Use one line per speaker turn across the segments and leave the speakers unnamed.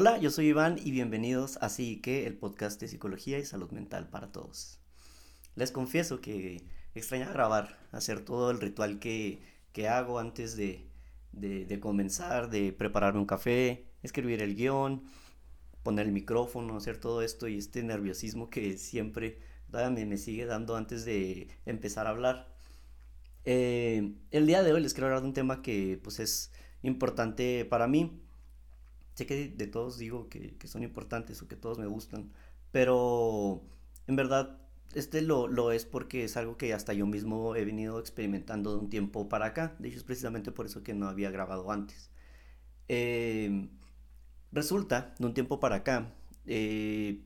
Hola, yo soy Iván y bienvenidos a Así que, el podcast de psicología y salud mental para todos. Les confieso que extraña grabar, hacer todo el ritual que, hago antes de, de, comenzar, de prepararme un café, escribir el guion, poner el micrófono, hacer todo esto y este nerviosismo que siempre me, me sigue dando antes de empezar a hablar. Eh, el día de hoy les quiero hablar de un tema que pues es importante para mí. Sé que de todos digo que, que son importantes o que todos me gustan, pero en verdad este lo, lo, es porque es algo que hasta yo mismo he venido experimentando de un tiempo para acá. De hecho, es precisamente por eso que no había grabado antes. Em, resulta, de un tiempo para acá, eh,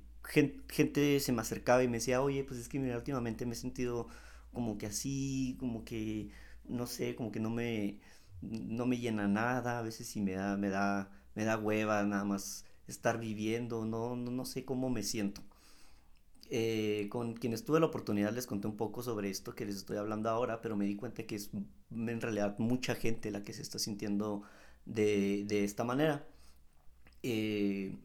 gente, se me acercaba y me decía, oye, pues es que mira, últimamente me he sentido como que así, como que, no sé, como que no me, no me llena nada. A veces sí me da, me da, me da hueva nada más estar viviendo, no, no, no sé cómo me siento. Eh, con quienes tuve la oportunidad les conté un poco sobre esto que les estoy hablando ahora, pero me di cuenta que es en realidad mucha gente la que se está sintiendo de, de esta manera. Eh,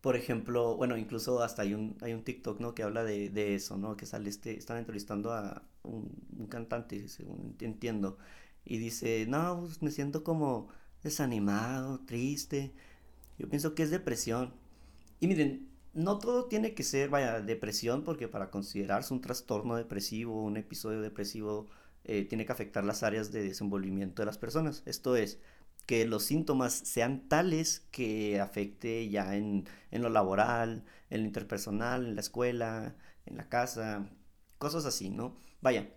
por ejemplo, bueno, incluso hasta hay un, hay un TikTok, ¿no? Que habla de, de eso, ¿no? Que sale este, están entrevistando a un, cantante, según entiendo, y dice, no, pues me siento como desanimado, triste, yo pienso que es depresión. Y miren, no todo tiene que ser, vaya, depresión, porque para considerarse un trastorno depresivo, un episodio depresivo, eh, tiene que afectar las áreas de desenvolvimiento de las personas. Esto es, que los síntomas sean tales que afecte ya en, lo laboral, en lo interpersonal, en la escuela, en la casa, cosas así, ¿no? Vaya,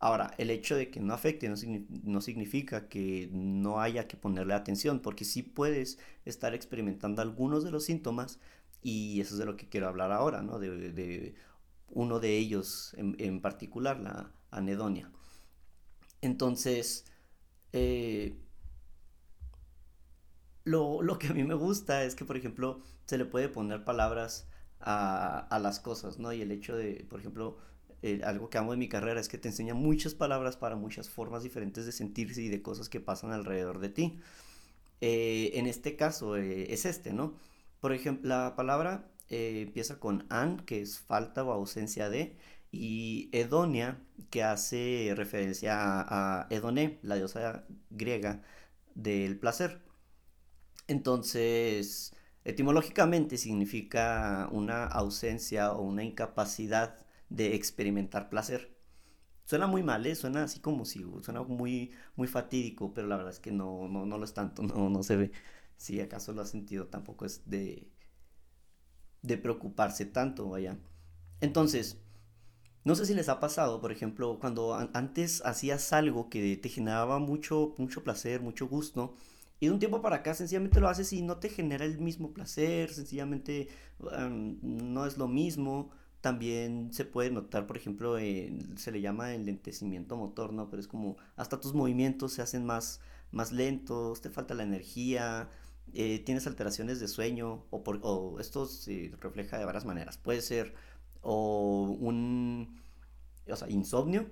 ahora, el hecho de que no afecte no, no, significa que no haya que ponerle atención, porque sí puedes estar experimentando algunos de los síntomas y eso es de lo que quiero hablar ahora, ¿no? De, uno de ellos en, particular, la anedonia. Entonces, eh, lo, que a mí me gusta es que, por ejemplo, se le puede poner palabras a, las cosas, ¿no? Y el hecho de, por ejemplo, eh, algo que amo de mi carrera es que te enseña muchas palabras para muchas formas diferentes de sentirse y de cosas que pasan alrededor de ti. Eh, en este caso es este, ¿no? Por ejemplo, la palabra eh, empieza con an, que es falta o ausencia de, y edonia, que hace referencia a, a Edoné, la diosa griega del placer. Entonces, etimológicamente significa una ausencia o una incapacidad de experimentar placer. Suena muy mal, ¿eh? suena así como si, suena muy, muy fatídico, pero la verdad es que no, no, no lo es tanto, no, no se ve si acaso lo has sentido, tampoco es de, de preocuparse tanto, vaya. Entonces, no sé si les ha pasado, por ejemplo, cuando antes hacías algo que te generaba mucho, mucho placer, mucho gusto, y de un tiempo para acá sencillamente lo haces y no te genera el mismo placer, sencillamente no es lo mismo. También se puede notar, por ejemplo, se le llama el lentecimiento motor, ¿no? Pero es como hasta tus movimientos se hacen más, más lentos, te falta la energía, eh, tienes alteraciones de sueño o, por, o esto se refleja de varias maneras. Puede ser o un o sea, insomnio,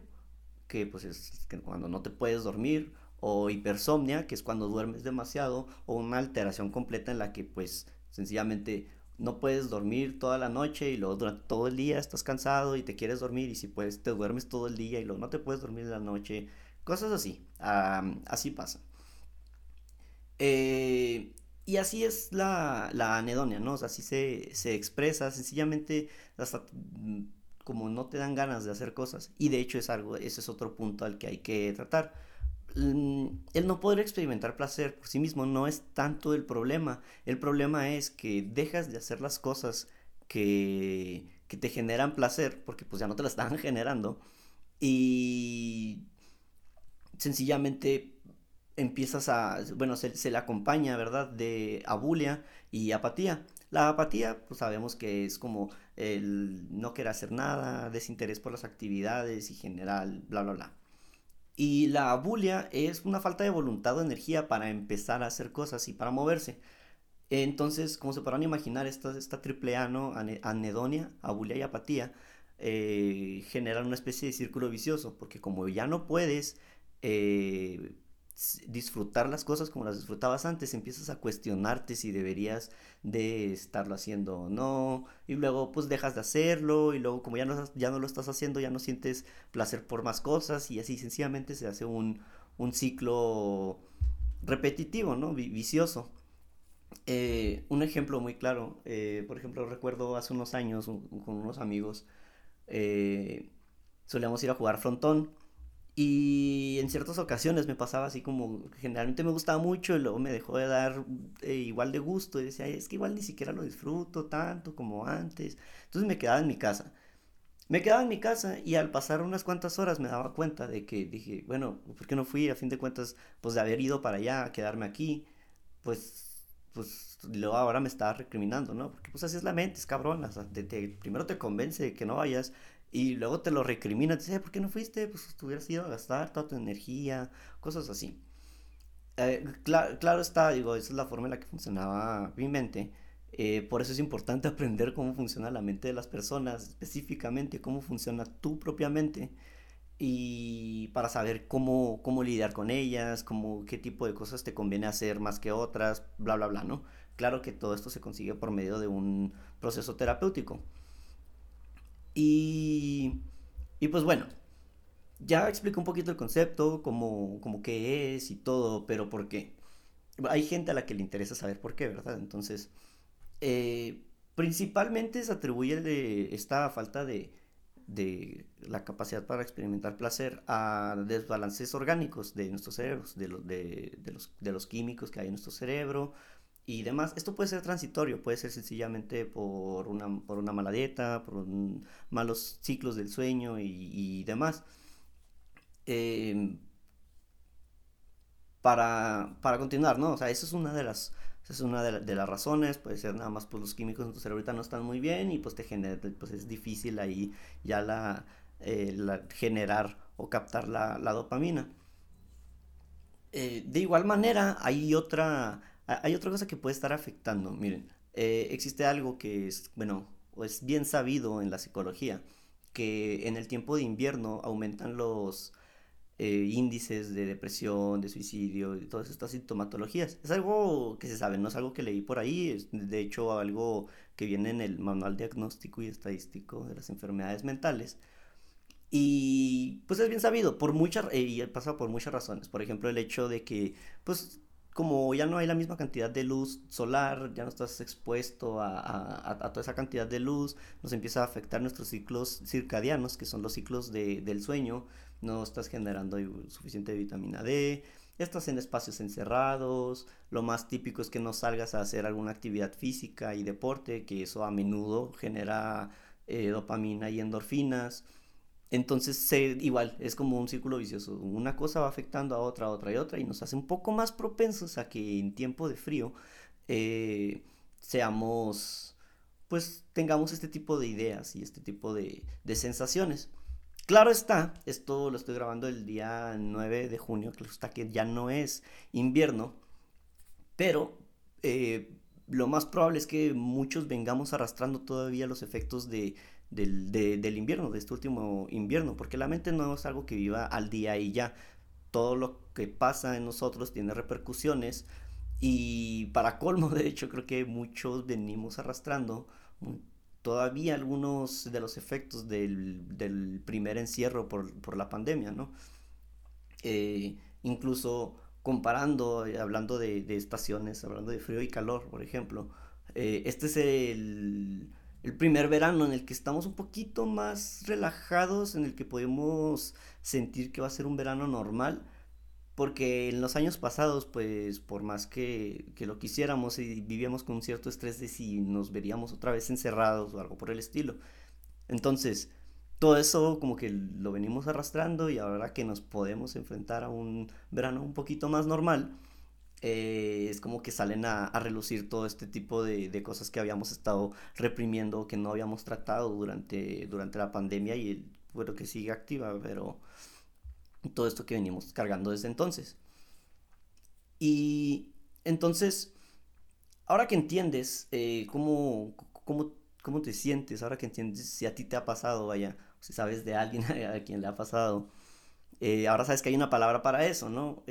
que pues es cuando no te puedes dormir, o hipersomnia, que es cuando duermes demasiado, o una alteración completa en la que pues sencillamente no puedes dormir toda la noche y luego durante todo el día estás cansado y te quieres dormir y si puedes te duermes todo el día y luego no te puedes dormir la noche, cosas así, así pasa. Eh, y así es la, la anedonia, ¿no? Así se, se expresa, sencillamente hasta mm, como no te dan ganas de hacer cosas. Y de hecho es algo, ese es otro punto al que hay que tratar. Mm, el no poder experimentar placer por sí mismo no es tanto el problema. El problema es que dejas de hacer las cosas que, que te generan placer, porque pues ya no te las están generando. Y sencillamente empiezas a, bueno, se, le acompaña, ¿verdad? De abulia y apatía. La apatía, pues sabemos que es como el no querer hacer nada, desinterés por las actividades y general, bla, bla, bla. Y la abulia es una falta de voluntad o energía para empezar a hacer cosas y para moverse. Entonces, como se podrán imaginar, esta, esta triple A. Anedonia, abulia y apatía, eh, generan una especie de círculo vicioso, porque como ya no puedes eh, disfrutar las cosas como las disfrutabas antes, empiezas a cuestionarte si deberías de estarlo haciendo o no, y luego pues dejas de hacerlo, y luego como ya no, ya no lo estás haciendo, ya no sientes placer por más cosas, y así sencillamente se hace un, un ciclo repetitivo, ¿no? vicioso. Eh, un ejemplo muy claro, eh, por ejemplo, recuerdo hace unos años con unos amigos, eh, solíamos ir a jugar frontón y en ciertas ocasiones me pasaba así como, generalmente me gustaba mucho y luego me dejó de dar eh, igual de gusto y decía, es que igual ni siquiera lo disfruto tanto como antes. Entonces me quedaba en mi casa. Me quedaba en mi casa y al pasar unas cuantas horas me daba cuenta de que dije, bueno, ¿por qué no fui? A fin de cuentas, pues de haber ido para allá, a quedarme aquí, pues, pues luego ahora me estaba recriminando, ¿no? Porque pues así es la mente, es cabrón. primero te convence de que no vayas y luego te lo recrimina, te dice, ¿por qué no fuiste? Pues hubieras ido a gastar toda tu energía, cosas así. Eh, claro está, digo, esa es la forma en la que funcionaba mi mente. Eh, por eso es importante aprender cómo funciona la mente de las personas, específicamente cómo funciona tu propia mente y para saber cómo, cómo lidiar con ellas, cómo, qué tipo de cosas te conviene hacer más que otras, bla, bla, bla, ¿no? Claro que todo esto se consigue por medio de un proceso terapéutico. Y, y pues bueno, ya explico un poquito el concepto, como, como qué es y todo, pero por qué. Hay gente a la que le interesa saber por qué, ¿verdad? Entonces, eh, principalmente se atribuye esta falta de, de la capacidad para experimentar placer a desbalances orgánicos de nuestros cerebros, de, de, de, los, de los químicos que hay en nuestro cerebro, y demás. Esto puede ser transitorio, puede ser sencillamente por una, por una mala dieta, por malos ciclos del sueño y, demás. Em, para, para, continuar, ¿no? O sea, eso es una de las, es una de, las razones, puede ser nada más pues los químicos en tu cerebro ahorita no están muy bien y pues te genera, pues es difícil ahí ya la, eh, generar o captar la, dopamina. Eh, de igual manera, hay otra, hay otra cosa que puede estar afectando. Miren, eh, existe algo que es, bueno, es bien sabido en la psicología, que en el tiempo de invierno aumentan los eh, índices de depresión, de suicidio y todas estas sintomatologías. Es algo que se sabe, no es algo que leí por ahí, es de hecho algo que viene en el Manual Diagnóstico y Estadístico de las Enfermedades Mentales. Y pues es bien sabido, por muchas, eh, y pasa por muchas razones. Por ejemplo, el hecho de que, pues, como ya no hay la misma cantidad de luz solar, ya no estás expuesto a, toda esa cantidad de luz, nos empieza a afectar nuestros ciclos circadianos, que son los ciclos del sueño, no estás generando suficiente vitamina D, estás en espacios encerrados, lo más típico es que no salgas a hacer alguna actividad física y deporte, que eso a menudo genera eh, dopamina y endorfinas. Entonces, igual, es como un círculo vicioso. Una cosa va afectando a otra, a otra y otra, y nos hace un poco más propensos a que en tiempo de frío eh, seamos, pues tengamos este tipo de ideas y este tipo de, sensaciones. Claro está, esto lo estoy grabando el día 9 de junio, que está que ya no es invierno, pero eh, lo más probable es que muchos vengamos arrastrando todavía los efectos de del, del invierno, de este último invierno, porque la mente no es algo que viva al día y ya. Todo lo que pasa en nosotros tiene repercusiones y para colmo, de hecho, creo que muchos venimos arrastrando todavía algunos de los efectos del, del primer encierro por, por, la pandemia, ¿no? Eh, incluso comparando, eh, hablando de, de, estaciones, hablando de frío y calor, por ejemplo, eh, este es el, el primer verano en el que estamos un poquito más relajados, en el que podemos sentir que va a ser un verano normal, porque en los años pasados, pues por más que, que lo quisiéramos y vivíamos con un cierto estrés de si nos veríamos otra vez encerrados o algo por el estilo. Entonces, todo eso como que lo venimos arrastrando y ahora que nos podemos enfrentar a un verano un poquito más normal, eh, es como que salen a, relucir todo este tipo de, cosas que habíamos estado reprimiendo, que no habíamos tratado durante, durante la pandemia y bueno, que sigue activa, pero todo esto que venimos cargando desde entonces. Y entonces, ahora que entiendes eh, cómo, cómo, cómo, te sientes, ahora que entiendes si a ti te ha pasado, vaya, si sabes de alguien a quien le ha pasado, eh, ahora sabes que hay una palabra para eso, ¿no?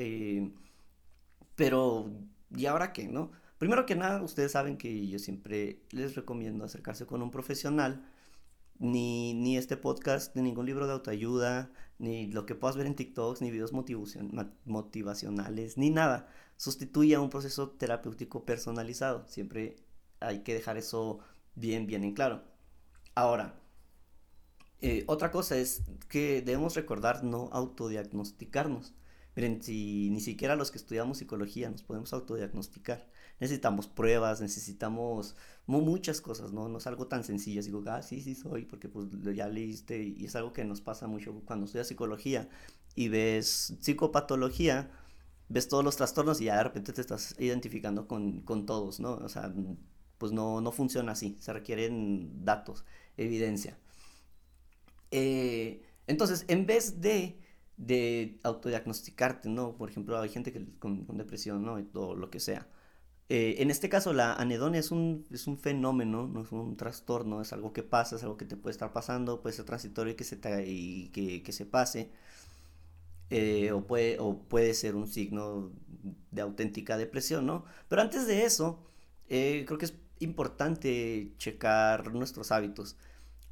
Pero, ¿y ahora qué, no? Primero que nada, ustedes saben que yo siempre les recomiendo acercarse con un profesional. Ni, ni este podcast, ni ningún libro de autoayuda, ni lo que puedas ver en TikToks, ni videos motivacionales, ni nada. Sustituye a un proceso terapéutico personalizado. Siempre hay que dejar eso bien, bien en claro. Ahora, eh, otra cosa es que debemos recordar no autodiagnosticarnos. Miren, si ni siquiera los que estudiamos psicología nos podemos autodiagnosticar. Necesitamos pruebas, necesitamos muchas cosas, ¿no? No es algo tan sencillo. Digo, ah, sí, sí soy, porque pues ya leíste y es algo que nos pasa mucho cuando estudias psicología y ves psicopatología, ves todos los trastornos y ya de repente te estás identificando con, con todos, ¿no? O sea, pues no, no funciona así, se requieren datos, evidencia. Eh, entonces, en vez de, de autodiagnosticarte, ¿no? Por ejemplo, hay gente que con, depresión, ¿no? Todo lo que sea. Eh, en este caso, la anedonia es un, es un fenómeno, no es un trastorno, es algo que pasa, es algo que te puede estar pasando, puede ser transitorio y que se, que, se pase. Eh, o, puede, o puede ser un signo de auténtica depresión, ¿no? Pero antes de eso, creo que es importante checar nuestros hábitos.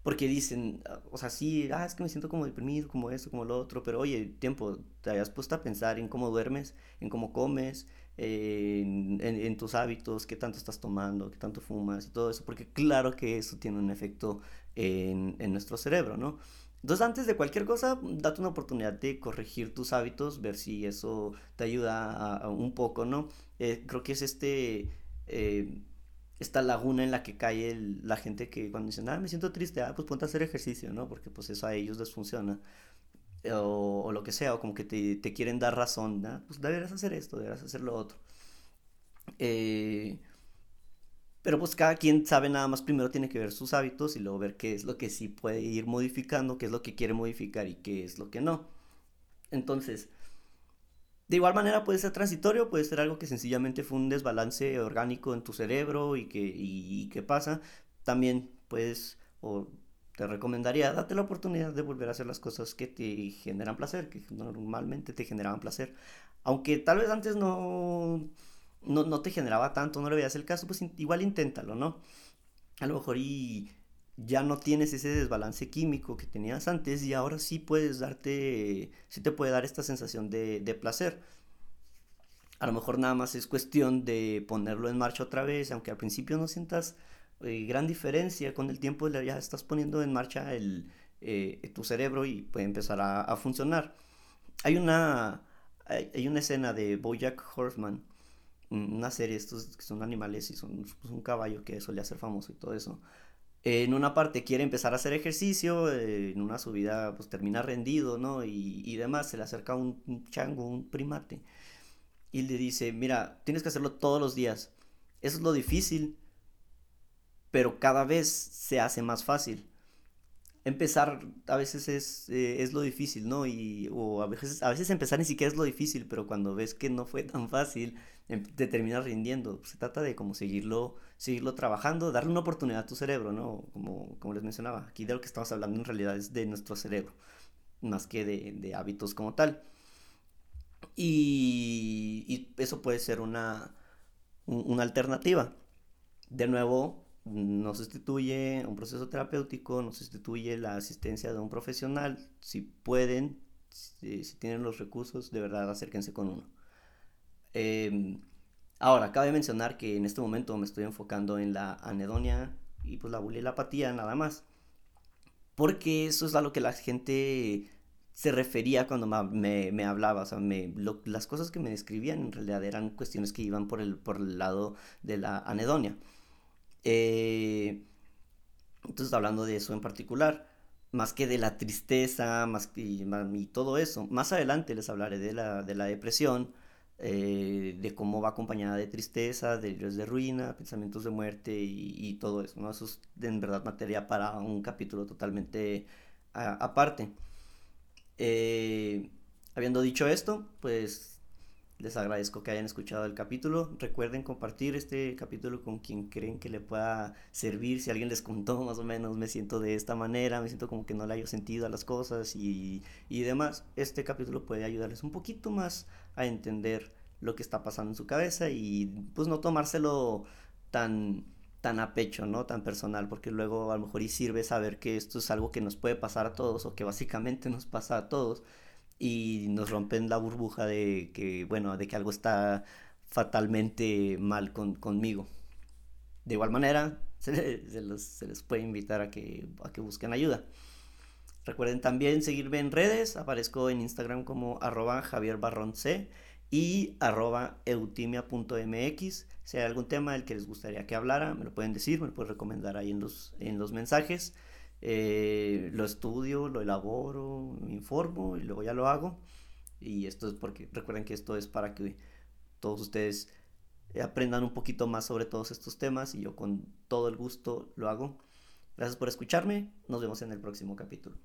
Porque dicen, ah, o sea, sí, ah, es que me siento como deprimido, como esto, como lo otro, pero oye, tiempo, te habías puesto a pensar en cómo duermes, en cómo comes, en, tus hábitos, qué tanto estás tomando, qué tanto fumas y todo eso, porque claro que eso tiene un efecto en, en nuestro cerebro, ¿no? Entonces, antes de cualquier cosa, date una oportunidad de corregir tus hábitos, ver si eso te ayuda a, un poco, ¿no? Eh, creo que es este... Eh, esta laguna en la que cae la gente que cuando dicen, ah, me siento triste, ah, pues ponte a hacer ejercicio, ¿no? Porque pues eso a ellos les funciona. O, lo que sea, o como que te, te quieren dar razón, ¿no? Pues deberás hacer esto, deberás hacer lo otro. Eh, pero pues cada quien sabe nada más, primero tiene que ver sus hábitos y luego ver qué es lo que sí puede ir modificando, qué es lo que quiere modificar y qué es lo que no. Entonces, de igual manera puede ser transitorio, puede ser algo que sencillamente fue un desbalance orgánico en tu cerebro y que, y, pasa. También puedes, o te recomendaría, date la oportunidad de volver a hacer las cosas que te generan placer, que normalmente te generaban placer. Aunque tal vez antes no, no, no te generaba tanto, no le veías el caso, pues igual inténtalo, ¿no? A lo mejor y ya no tienes ese desbalance químico que tenías antes y ahora sí puedes darte, sí te puede dar esta sensación de, placer. A lo mejor nada más es cuestión de ponerlo en marcha otra vez, aunque al principio no sientas eh, gran diferencia, con el tiempo ya estás poniendo en marcha el, eh, tu cerebro y puede empezar a, funcionar. Hay una, hay, una escena de Bojack Horseman, una serie, estos que son animales y son pues, un caballo que solía ser famoso y todo eso en una parte quiere empezar a hacer ejercicio, en una subida pues termina rendido, ¿no? Y, demás, se le acerca un, chango, un primate, y le dice, mira, tienes que hacerlo todos los días. Eso es lo difícil, pero cada vez se hace más fácil. Empezar a veces es, eh, es lo difícil, ¿no? Y, o a veces, a veces empezar ni siquiera es lo difícil, pero cuando ves que no fue tan fácil, te terminas rindiendo. Se trata de como seguirlo seguirlo trabajando, darle una oportunidad a tu cerebro, ¿no? Como, como les mencionaba, aquí de lo que estamos hablando en realidad es de nuestro cerebro, más que de, de hábitos como tal. Y, y, eso puede ser una, una alternativa. De nuevo, no sustituye un proceso terapéutico, no sustituye la asistencia de un profesional. Si pueden, si tienen los recursos, de verdad acérquense con uno. Eh, Ahora, cabe mencionar que en este momento me estoy enfocando en la anedonia y pues la bulia y apatía nada más. Porque eso es a lo que la gente se refería cuando me, me hablaba. O sea, me, las cosas que me describían en realidad eran cuestiones que iban por el, por el lado de la anedonia. Eh, entonces, hablando de eso en particular, más que de la tristeza, más que, y, todo eso. Más adelante les hablaré de la, de la depresión eh, de cómo va acompañada de tristeza, de de ruina, pensamientos de muerte y, todo eso, ¿no? Eso es en verdad materia para un capítulo totalmente aparte. Eh, habiendo dicho esto, pues les agradezco que hayan escuchado el capítulo. Recuerden compartir este capítulo con quien creen que le pueda servir. Si alguien les contó más o menos, me siento de esta manera, me siento como que no le haya sentido a las cosas y, y demás. Este capítulo puede ayudarles un poquito más a entender lo que está pasando en su cabeza y pues no tomárselo tan tan a pecho, ¿no? Tan personal, porque luego a lo mejor y sirve saber que esto es algo que nos puede pasar a todos o que básicamente nos pasa a todos y nos rompen la burbuja de que, bueno, de que algo está fatalmente mal con, conmigo. De igual manera, se, se, les puede invitar a que, a que busquen ayuda. Recuerden también seguirme en redes, aparezco en Instagram como arroba Javier C y arroba eutimia.mx. Si hay algún tema del que les gustaría que hablara, me lo pueden decir, me lo pueden recomendar ahí en los, en los mensajes. Eh, lo estudio, lo elaboro, me informo y luego ya lo hago. Y esto es porque recuerden que esto es para que todos ustedes aprendan un poquito más sobre todos estos temas y yo con todo el gusto lo hago. Gracias por escucharme, nos vemos en el próximo capítulo.